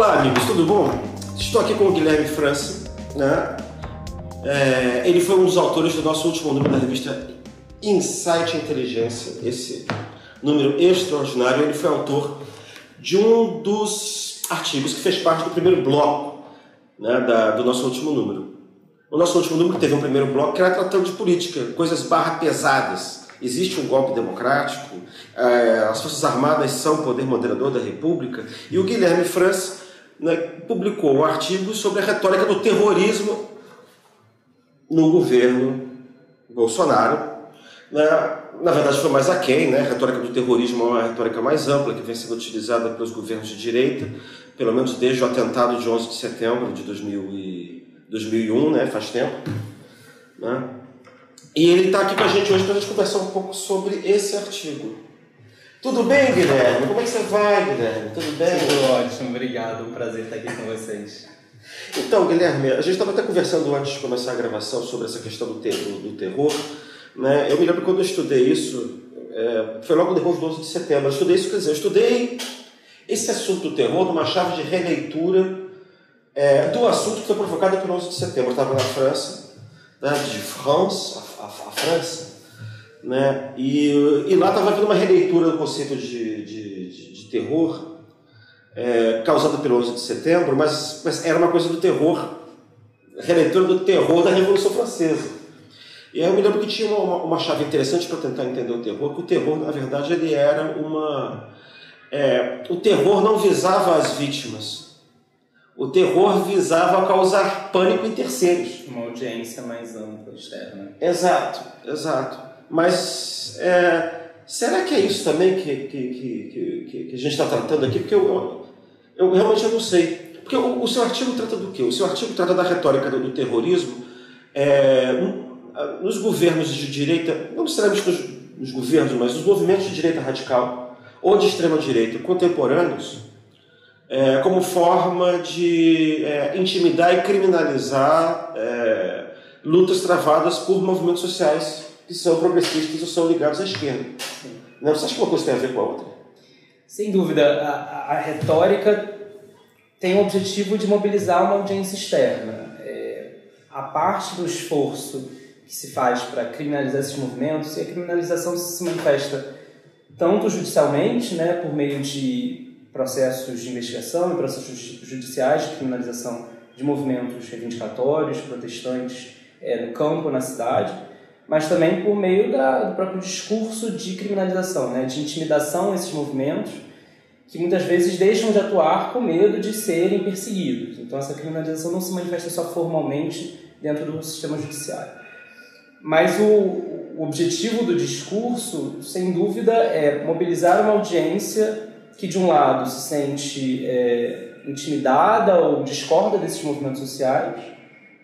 Olá, amigos, tudo bom? Estou aqui com o Guilherme França, né? É, ele foi um dos autores do nosso último número da revista Insight Inteligência, esse número extraordinário. Ele foi autor de um dos artigos que fez parte do primeiro bloco né, da, do nosso último número. O nosso último número teve um primeiro bloco que era tratando de política, coisas barra pesadas. Existe um golpe democrático, é, as Forças Armadas são o poder moderador da República, e o Guilherme França né, publicou um artigo sobre a retórica do terrorismo no governo Bolsonaro. Né, na verdade, foi mais aquém, né? a retórica do terrorismo é uma retórica mais ampla que vem sendo utilizada pelos governos de direita, pelo menos desde o atentado de 11 de setembro de 2000 e 2001, né? faz tempo. Né? E ele está aqui com a gente hoje para a gente conversar um pouco sobre esse artigo. Tudo bem, Guilherme? Como é que você vai, Guilherme? Tudo bem? Tudo ótimo, obrigado. Um prazer estar aqui com vocês. Então, Guilherme, a gente estava até conversando antes de começar a gravação sobre essa questão do, ter do terror. Né? Eu me lembro quando eu estudei isso, é, foi logo depois do 11 de setembro. Eu estudei isso, quer dizer, eu estudei esse assunto do terror numa chave de releitura é, do assunto que foi provocado pelo 11 de setembro. Eu estava na França, né, de France, a, a, a França, né? E, e lá estava havendo uma releitura do conceito de, de, de, de terror é, causado pelo 11 de setembro, mas, mas era uma coisa do terror, releitura do terror da Revolução Francesa. E aí eu me lembro que tinha uma, uma chave interessante para tentar entender o terror, que o terror, na verdade, ele era uma... É, o terror não visava as vítimas. O terror visava causar pânico em terceiros. Uma audiência mais ampla, externa. Exato, exato. Mas é, será que é isso também que, que, que, que a gente está tratando aqui? Porque eu, eu, eu realmente não sei. Porque o, o, seu artigo trata do quê? O seu artigo trata da retórica do, do terrorismo é, nos governos de direita, não necessariamente nos, nos governos, mas nos movimentos de direita radical ou de extrema direita contemporâneos, é, como forma de é, intimidar e criminalizar é, lutas travadas por movimentos sociais que são progressistas ou são ligados à esquerda. Não, você acha que uma coisa tem a ver com a outra? Sem dúvida. A, a retórica tem o objetivo de mobilizar uma audiência externa. É, a parte do esforço que se faz para criminalizar esses movimentos, e a criminalização se manifesta tanto judicialmente, né, por meio de processos de investigação e processos judiciais de criminalização de movimentos reivindicatórios, protestantes é, no campo, na cidade, mas também por meio da, do próprio discurso de criminalização, né, de intimidação a esses movimentos, que muitas vezes deixam de atuar com medo de serem perseguidos. Então, essa criminalização não se manifesta só formalmente dentro do sistema judiciário. Mas o, o objetivo do discurso, sem dúvida, é mobilizar uma audiência que, de um lado, se sente é, intimidada ou discorda desses movimentos sociais,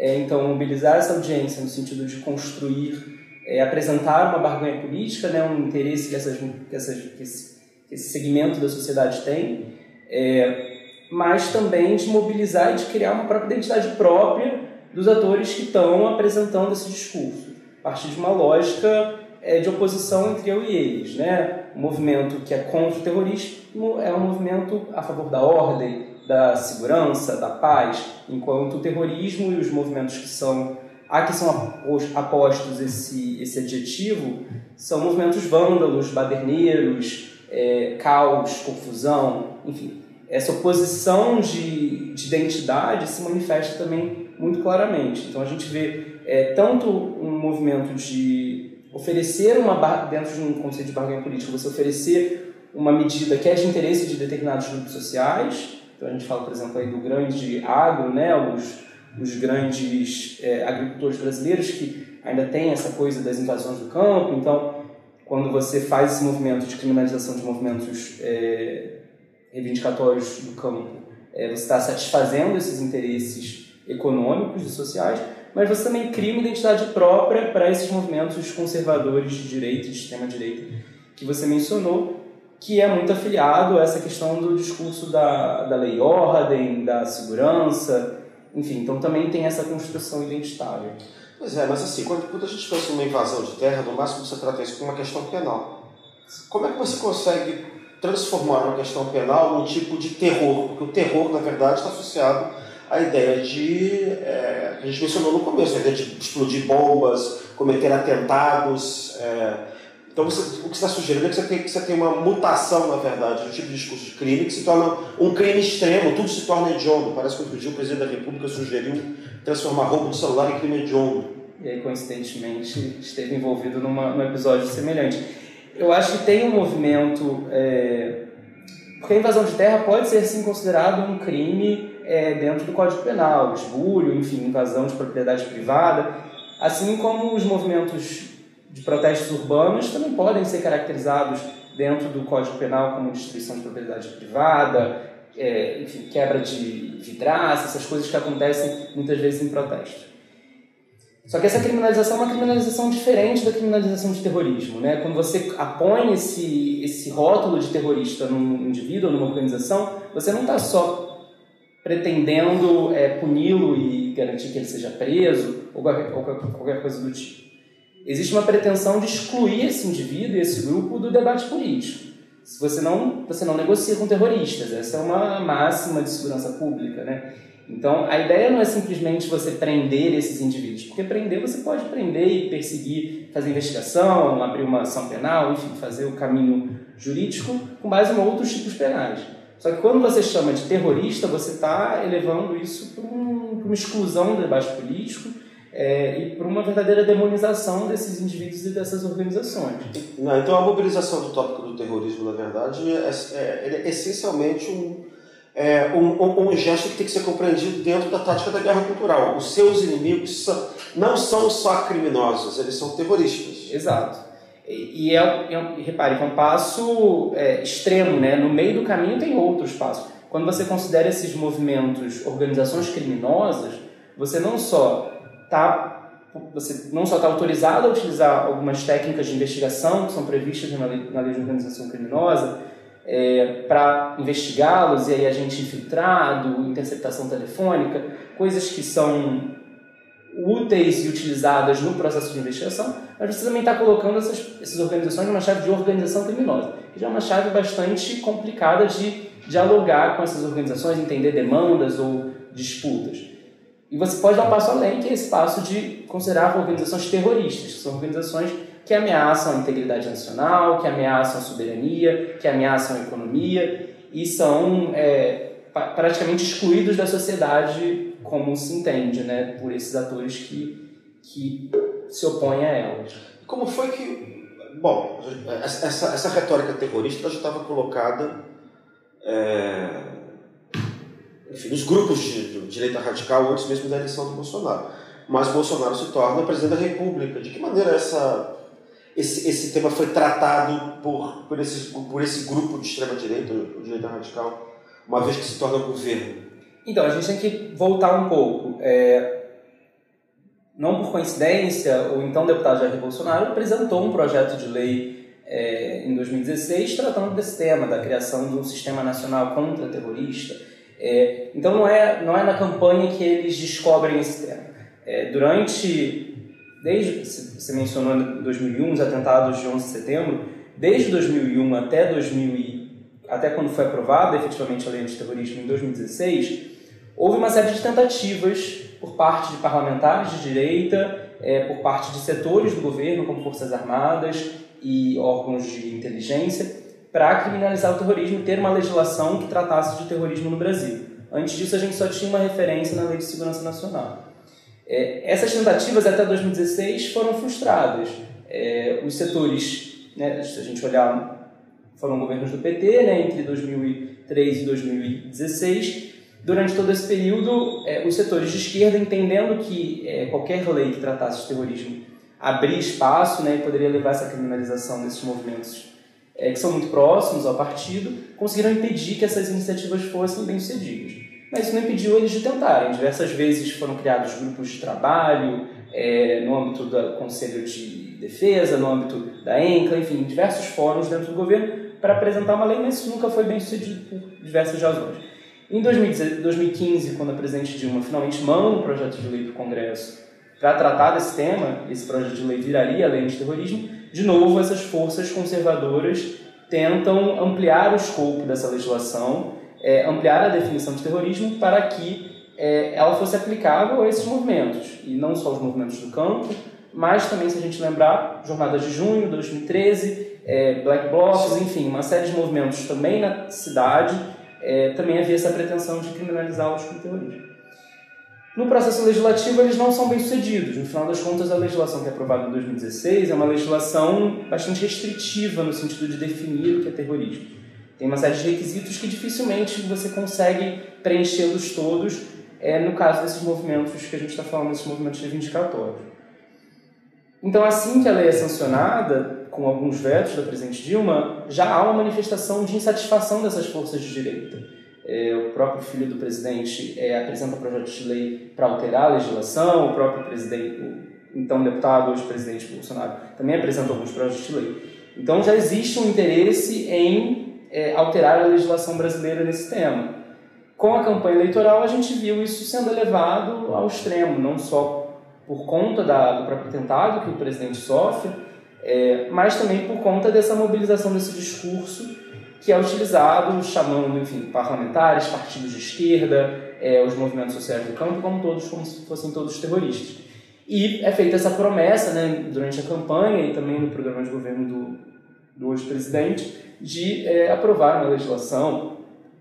é, então, mobilizar essa audiência no sentido de construir, é, apresentar uma barganha política, né, um interesse que, essas, que, essas, que, esse, que esse segmento da sociedade tem, é, mas também de mobilizar e de criar uma própria identidade própria dos atores que estão apresentando esse discurso, a partir de uma lógica é, de oposição entre eu e eles. Né? Movimento que é contra o terrorismo é um movimento a favor da ordem, da segurança, da paz, enquanto o terrorismo e os movimentos que são a que são apostos esse, esse adjetivo são movimentos vândalos, baderneiros, é, caos, confusão, enfim. Essa oposição de, de identidade se manifesta também muito claramente. Então a gente vê é, tanto um movimento de oferecer uma dentro de um conceito de barganha política, você oferecer uma medida que é de interesse de determinados grupos sociais, então a gente fala, por exemplo, aí do grande agro, né, os, os grandes é, agricultores brasileiros que ainda tem essa coisa das invasões do campo. Então, quando você faz esse movimento de criminalização de movimentos é, reivindicatórios do campo, é, você está satisfazendo esses interesses econômicos e sociais, mas você também cria uma identidade própria para esses movimentos conservadores de direita de extrema-direita que você mencionou, que é muito afiliado a essa questão do discurso da, da lei ordem, da segurança, enfim, então também tem essa construção identitária. Pois é, mas assim, quando, quando a gente pensa em uma invasão de terra, no máximo você trata isso como uma questão penal. Como é que você consegue transformaram a questão penal num tipo de terror, porque o terror, na verdade, está associado à ideia de, é, a gente mencionou no começo, a ideia de explodir bombas, cometer atentados. É, então, você, o que você está sugerindo é que você, tem, que você tem uma mutação, na verdade, do tipo de discurso de crime, que se torna um crime extremo, tudo se torna hediondo. Parece que outro dia o presidente da República sugeriu transformar roubo de celular em crime hediondo. E aí, coincidentemente, esteve envolvido numa, num episódio semelhante. Eu acho que tem um movimento. É... Porque a invasão de terra pode ser sim considerado um crime é, dentro do Código Penal, esbulho, enfim, invasão de propriedade privada, assim como os movimentos de protestos urbanos também podem ser caracterizados dentro do Código Penal como destruição de propriedade privada, é, enfim, quebra de vidraça, essas coisas que acontecem muitas vezes em protestos. Só que essa criminalização é uma criminalização diferente da criminalização de terrorismo. Né? Quando você apõe esse, esse rótulo de terrorista num indivíduo ou numa organização, você não está só pretendendo é, puni-lo e garantir que ele seja preso ou qualquer, qualquer coisa do tipo. Existe uma pretensão de excluir esse indivíduo e esse grupo do debate político. Se você não, você não negocia com terroristas, essa é uma máxima de segurança pública, né? Então, a ideia não é simplesmente você prender esses indivíduos, porque prender você pode prender e perseguir, fazer investigação, abrir uma ação penal, enfim, fazer o caminho jurídico com base em outros tipos penais. Só que quando você chama de terrorista, você está elevando isso para um, uma exclusão do debate político é, e para uma verdadeira demonização desses indivíduos e dessas organizações. Não, então, a mobilização do tópico do terrorismo, na verdade, é, é, é essencialmente um é, um, um, um, gesto que tem que ser compreendido dentro da tática da guerra cultural. Os seus inimigos são, não são só criminosos, eles são terroristas. Exato. E, é, é, repare é um passo é, extremo, né? No meio do caminho tem outros passos. Quando você considera esses movimentos organizações criminosas, você não só está você não só está autorizado a utilizar algumas técnicas de investigação que são previstas na lei, na lei de organização criminosa, é, para investigá-los, e aí a gente infiltrado, interceptação telefônica, coisas que são úteis e utilizadas no processo de investigação, mas você também está colocando essas, essas organizações numa chave de organização criminosa, que já é uma chave bastante complicada de dialogar com essas organizações, entender demandas ou disputas. E você pode dar um passo além, que é esse passo de considerar organizações terroristas, que são organizações que ameaçam a integridade nacional, que ameaçam a soberania, que ameaçam a economia e são é, praticamente excluídos da sociedade como se entende, né, por esses atores que, que se opõem a elas. Como foi que. Bom, essa, essa retórica terrorista já estava colocada é, enfim, nos grupos de, de direita radical antes mesmo da eleição do Bolsonaro. Mas Bolsonaro se torna presidente da República. De que maneira essa esse, esse tema foi tratado por, por, esse, por esse grupo de extrema-direita, direita radical, uma vez que se torna governo? Então, a gente tem que voltar um pouco. É, não por coincidência, o então deputado Jair Bolsonaro apresentou um projeto de lei é, em 2016 tratando desse tema, da criação de um sistema nacional contra-terrorista. É, então, não é, não é na campanha que eles descobrem esse tema. É, durante desde você mencionou em 2001 os atentados de 11 de setembro, desde 2001 até 2000 até quando foi aprovada efetivamente a lei antiterrorismo em 2016, houve uma série de tentativas por parte de parlamentares de direita, é, por parte de setores do governo, como Forças Armadas e órgãos de inteligência, para criminalizar o terrorismo e ter uma legislação que tratasse de terrorismo no Brasil. Antes disso, a gente só tinha uma referência na Lei de Segurança Nacional. É, essas tentativas até 2016 foram frustradas. É, os setores, né, se a gente olhar, foram governos do PT né, entre 2003 e 2016. Durante todo esse período, é, os setores de esquerda, entendendo que é, qualquer lei que tratasse de terrorismo abria espaço né, e poderia levar essa criminalização desses movimentos é, que são muito próximos ao partido, conseguiram impedir que essas iniciativas fossem bem-sucedidas mas isso não impediu eles de tentarem. Diversas vezes foram criados grupos de trabalho no âmbito do Conselho de Defesa, no âmbito da ENCA, enfim, diversos fóruns dentro do governo para apresentar uma lei, mas isso nunca foi bem sucedido por diversas razões. Em 2015, quando a presidente Dilma finalmente manda um projeto de lei para o Congresso para tratar desse tema, esse projeto de lei viraria a lei de terrorismo, de novo essas forças conservadoras tentam ampliar o escopo dessa legislação, é, ampliar a definição de terrorismo para que é, ela fosse aplicável a esses movimentos, e não só os movimentos do campo, mas também, se a gente lembrar, Jornadas de Junho, 2013, é, Black Blocs, enfim, uma série de movimentos também na cidade, é, também havia essa pretensão de criminalizá-los como terrorismo. No processo legislativo, eles não são bem sucedidos. No final das contas, a legislação que é aprovada em 2016 é uma legislação bastante restritiva no sentido de definir o que é terrorismo. Tem uma série de requisitos que dificilmente você consegue preenchê-los todos é, no caso desses movimentos que a gente está falando, esses movimentos reivindicatórios. Então, assim que a lei é sancionada, com alguns vetos da presidente Dilma, já há uma manifestação de insatisfação dessas forças de direita. É, o próprio filho do presidente é, apresenta projetos de lei para alterar a legislação, o próprio presidente, então deputado, hoje presidente Bolsonaro, também apresenta alguns projetos de lei. Então já existe um interesse em é, alterar a legislação brasileira nesse tema. Com a campanha eleitoral, a gente viu isso sendo elevado ao extremo, não só por conta da, do próprio atentado que o presidente sofre, é, mas também por conta dessa mobilização desse discurso que é utilizado chamando, enfim, parlamentares, partidos de esquerda, é, os movimentos sociais do campo, como todos, como se fossem todos terroristas. E é feita essa promessa, né, durante a campanha e também no programa de governo do, do hoje presidente, de é, aprovar uma legislação,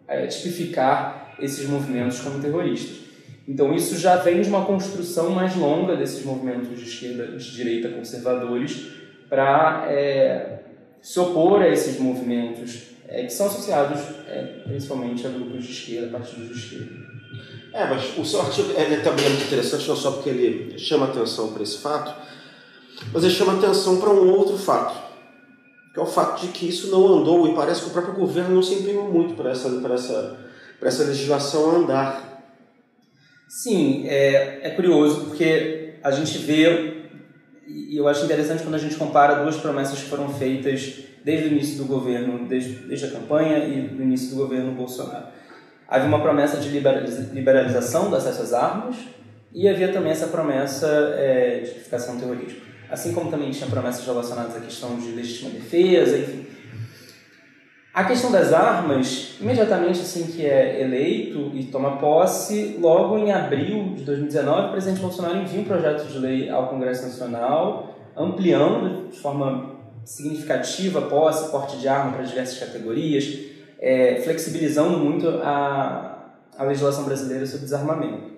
é, tipificar esses movimentos como terroristas. Então isso já vem de uma construção mais longa desses movimentos de esquerda, de direita conservadores, para é, se opor a esses movimentos é, que são associados é, principalmente a grupos de esquerda, partidos de esquerda. É, mas o seu artigo é, também muito interessante, não só porque ele chama atenção para esse fato, mas ele chama atenção para um outro fato, que é o fato de que isso não andou e parece que o próprio governo não se empenhou muito para essa, para essa, para essa legislação andar. Sim, é, é curioso porque a gente vê e eu acho interessante quando a gente compara duas promessas que foram feitas desde o início do governo, desde, desde a campanha e do início do governo Bolsonaro. Havia uma promessa de liberalização do acesso às armas e havia também essa promessa é, de tipificação do terrorismo. Assim como também tinha promessas relacionadas à questão de legítima defesa, enfim. A questão das armas, imediatamente assim que é eleito e toma posse, logo em abril de 2019, o presidente Bolsonaro envia um projeto de lei ao Congresso Nacional, ampliando de forma significativa posse, porte de arma para diversas categorias, é, flexibilizando muito a, a legislação brasileira sobre desarmamento.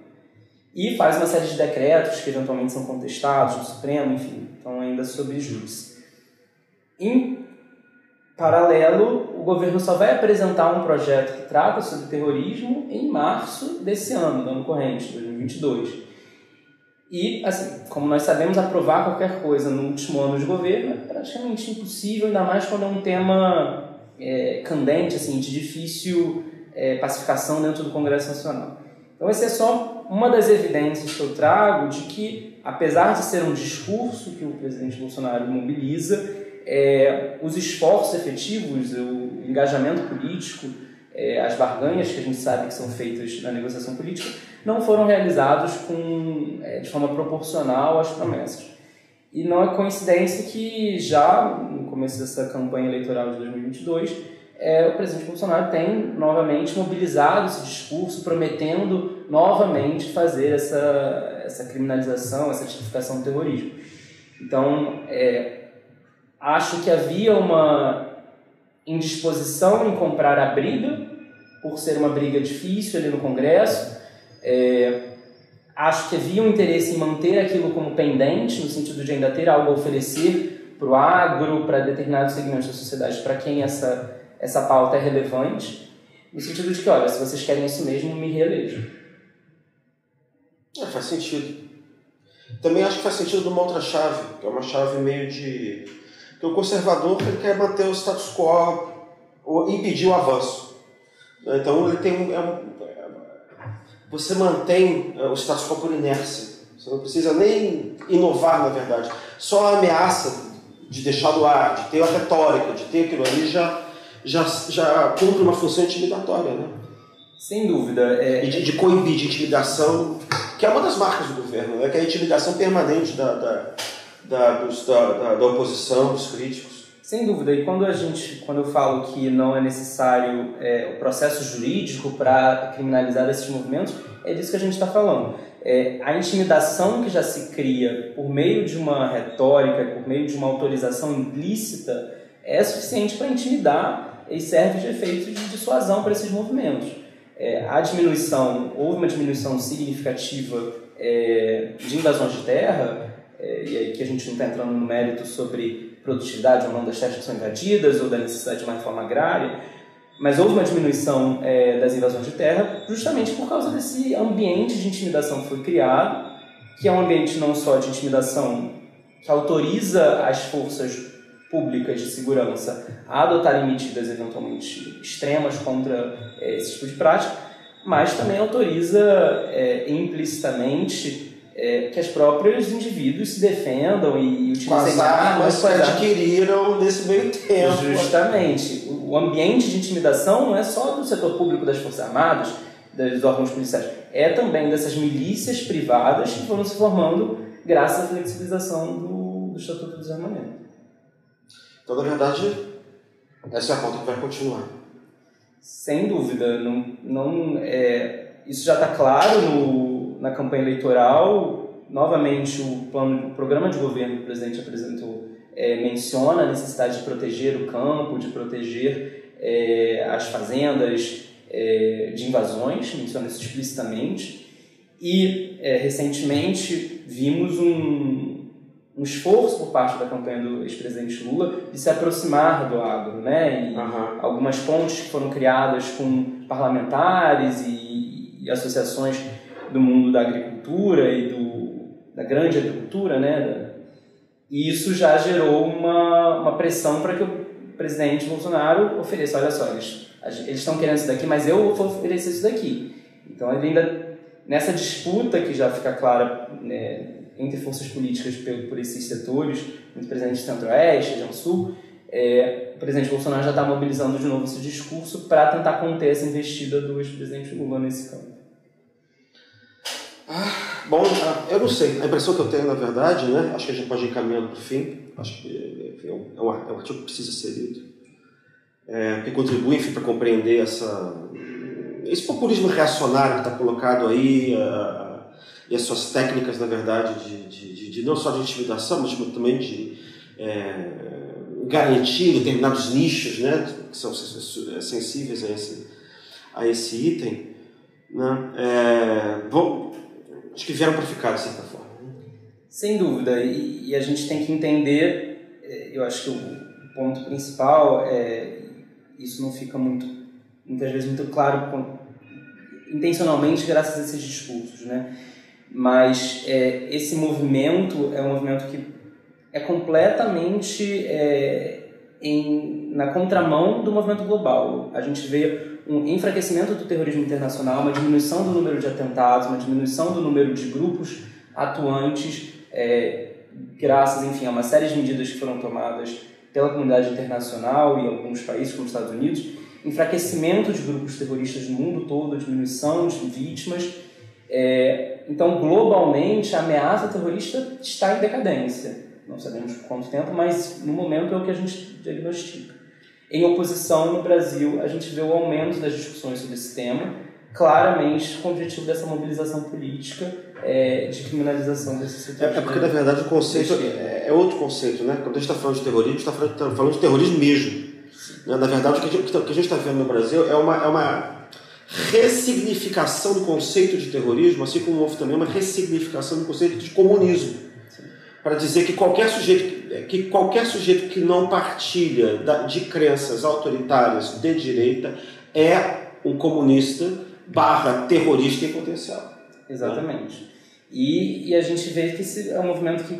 E faz uma série de decretos que eventualmente são contestados no Supremo, enfim, estão ainda sob júdice. Em paralelo, o governo só vai apresentar um projeto que trata sobre terrorismo em março desse ano, do ano corrente, 2022. E, assim, como nós sabemos, aprovar qualquer coisa no último ano de governo é praticamente impossível, ainda mais quando é um tema é, candente, assim, de difícil é, pacificação dentro do Congresso Nacional. Então, essa é só uma das evidências que eu trago de que, apesar de ser um discurso que o presidente Bolsonaro mobiliza, é, os esforços efetivos, o engajamento político, é, as barganhas que a gente sabe que são feitas na negociação política, não foram realizados com, é, de forma proporcional às promessas. E não é coincidência que já no começo dessa campanha eleitoral de 2022, é, o presidente Bolsonaro tem novamente mobilizado esse discurso, prometendo novamente fazer essa, essa criminalização, essa tipificação do terrorismo. Então, é, acho que havia uma indisposição em comprar a briga, por ser uma briga difícil ali no Congresso, é, acho que havia um interesse em manter aquilo como pendente, no sentido de ainda ter algo a oferecer para o agro, para determinados segmentos da sociedade, para quem essa, essa pauta é relevante, no sentido de que, olha, se vocês querem isso mesmo, me reelejam. É, faz sentido. Também acho que faz sentido de uma outra chave, que é uma chave meio de. Que o conservador ele quer manter o status quo ou impedir o avanço. Então ele tem um, é um você mantém eh, o status quo por inércia. Você não precisa nem inovar, na verdade. Só a ameaça de deixar do ar, de ter a retórica, de ter aquilo ali, já, já, já cumpre uma função intimidatória. Né? Sem dúvida. É... E de, de coibir, de intimidação, que é uma das marcas do governo, né? que é a intimidação permanente da, da, da, dos, da, da, da oposição, dos críticos. Sem dúvida. E quando a gente, quando eu falo que não é necessário é, o processo jurídico para criminalizar esses movimentos, é disso que a gente está falando. É, a intimidação que já se cria por meio de uma retórica, por meio de uma autorização implícita, é suficiente para intimidar e serve de efeito de dissuasão para esses movimentos. É, a diminuição, houve uma diminuição significativa é, de invasões de terra, é, e aí que a gente não está entrando no mérito sobre produtividade ou não das terras que são invadidas ou da necessidade de uma reforma agrária, mas houve uma diminuição é, das invasões de terra justamente por causa desse ambiente de intimidação que foi criado, que é um ambiente não só de intimidação que autoriza as forças públicas de segurança a adotarem medidas eventualmente extremas contra é, esse tipo de prática, mas também autoriza é, implicitamente é, que as próprios indivíduos se defendam e utilizem armas que adquiriram nesse meio tempo. Justamente. O ambiente de intimidação não é só do setor público das Forças Armadas, dos órgãos policiais, é também dessas milícias privadas que foram se formando graças à flexibilização do, do Estatuto do Desarmamento. Então, na verdade, essa é a pauta que vai continuar. Sem dúvida. Não, não, é, isso já está claro no na campanha eleitoral, novamente o, plano, o programa de governo que o presidente apresentou é, menciona a necessidade de proteger o campo, de proteger é, as fazendas é, de invasões, menciona isso explicitamente. E é, recentemente vimos um, um esforço por parte da campanha do ex-presidente Lula de se aproximar do agro, né? E uhum. algumas pontes que foram criadas com parlamentares e, e associações do mundo da agricultura e do, da grande agricultura, né? E isso já gerou uma, uma pressão para que o presidente Bolsonaro ofereça, olha só, eles, estão querendo isso daqui, mas eu vou oferecer isso daqui. Então ele ainda, nessa disputa que já fica clara né, entre forças políticas por, por esses setores, entre presidente centro-oeste, região sul, é, o presidente Bolsonaro já está mobilizando de novo esse discurso para tentar conter essa investida do ex-presidente Lula nesse campo. Bom, ah, eu não sei. A impressão que eu tenho, na verdade, né? Acho que a gente pode ir caminhando para o fim. Acho que é um, é um artigo que precisa ser lido. É, que contribui, enfim, para compreender essa, esse populismo reacionário que está colocado aí uh, e as suas técnicas, na verdade, de, de, de, de, não só de intimidação, mas também de é, garantir determinados nichos, né? Que são sensíveis a esse, a esse item. Né? É, bom, acho que vieram para ficar, de certa forma. Sem dúvida, e, e, a gente tem que entender, é, eu acho que o ponto principal é, isso não fica muito, muitas vezes muito claro intencionalmente graças a esses discursos, né? Mas é, esse movimento é um movimento que é completamente é, em, na contramão do movimento global. A gente vê um enfraquecimento do terrorismo internacional, uma diminuição do número de atentados, uma diminuição do número de grupos atuantes, é, graças, enfim, a uma série de medidas que foram tomadas pela comunidade internacional e alguns países, como os Estados Unidos, enfraquecimento de grupos terroristas no mundo todo, diminuição de vítimas. É, então, globalmente, a ameaça terrorista está em decadência. Não sabemos por quanto tempo, mas no momento é o que a gente diagnostica. Em oposição, no Brasil, a gente vê o aumento das discussões sobre esse tema, claramente com o objetivo dessa mobilização política é, de criminalização desse setor. É, é, porque, na verdade, o conceito é, é, outro conceito. Né? Quando a gente está falando de terrorismo, a gente está falando, tá falando, de terrorismo mesmo. Né? Na verdade, o que a gente está vendo no Brasil é uma, é uma ressignificação do conceito de terrorismo, assim como houve também uma ressignificação do conceito de comunismo para dizer que qualquer sujeito que qualquer sujeito que não partilha de crenças autoritárias de direita é um comunista barra terrorista em potencial. Exatamente. E, e a gente vê que esse é um movimento que,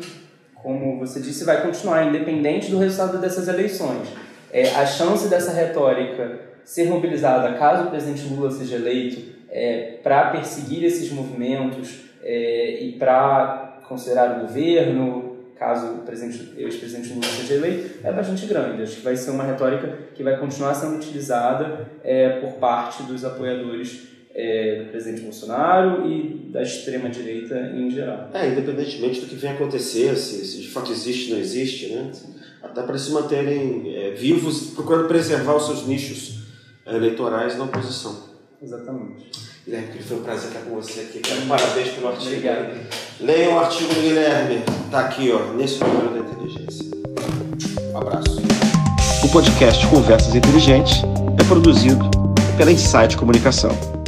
como você disse, vai continuar independente do resultado dessas eleições. É, a chance dessa retórica ser mobilizada caso o presidente Lula seja eleito é, para perseguir esses movimentos é, e para considerar o governo, caso o ex-presidente Lula seja eleito, é bastante grande. Acho que vai ser uma retórica que vai continuar sendo utilizada é, por parte dos apoiadores é, do presidente Bolsonaro e da extrema-direita em geral. É, independentemente do que venha acontecer, se, se de fato existe ou não existe, né? até para se manterem é, vivos, procurando preservar os seus nichos é, eleitorais na oposição. Exatamente. Guilherme, foi um prazer estar com você aqui. Quero parabéns pelo artigo. Obrigado. Leiam o artigo do Guilherme, está aqui ó, nesse número da inteligência. Um abraço. O podcast Conversas Inteligentes é produzido pela Insight Comunicação.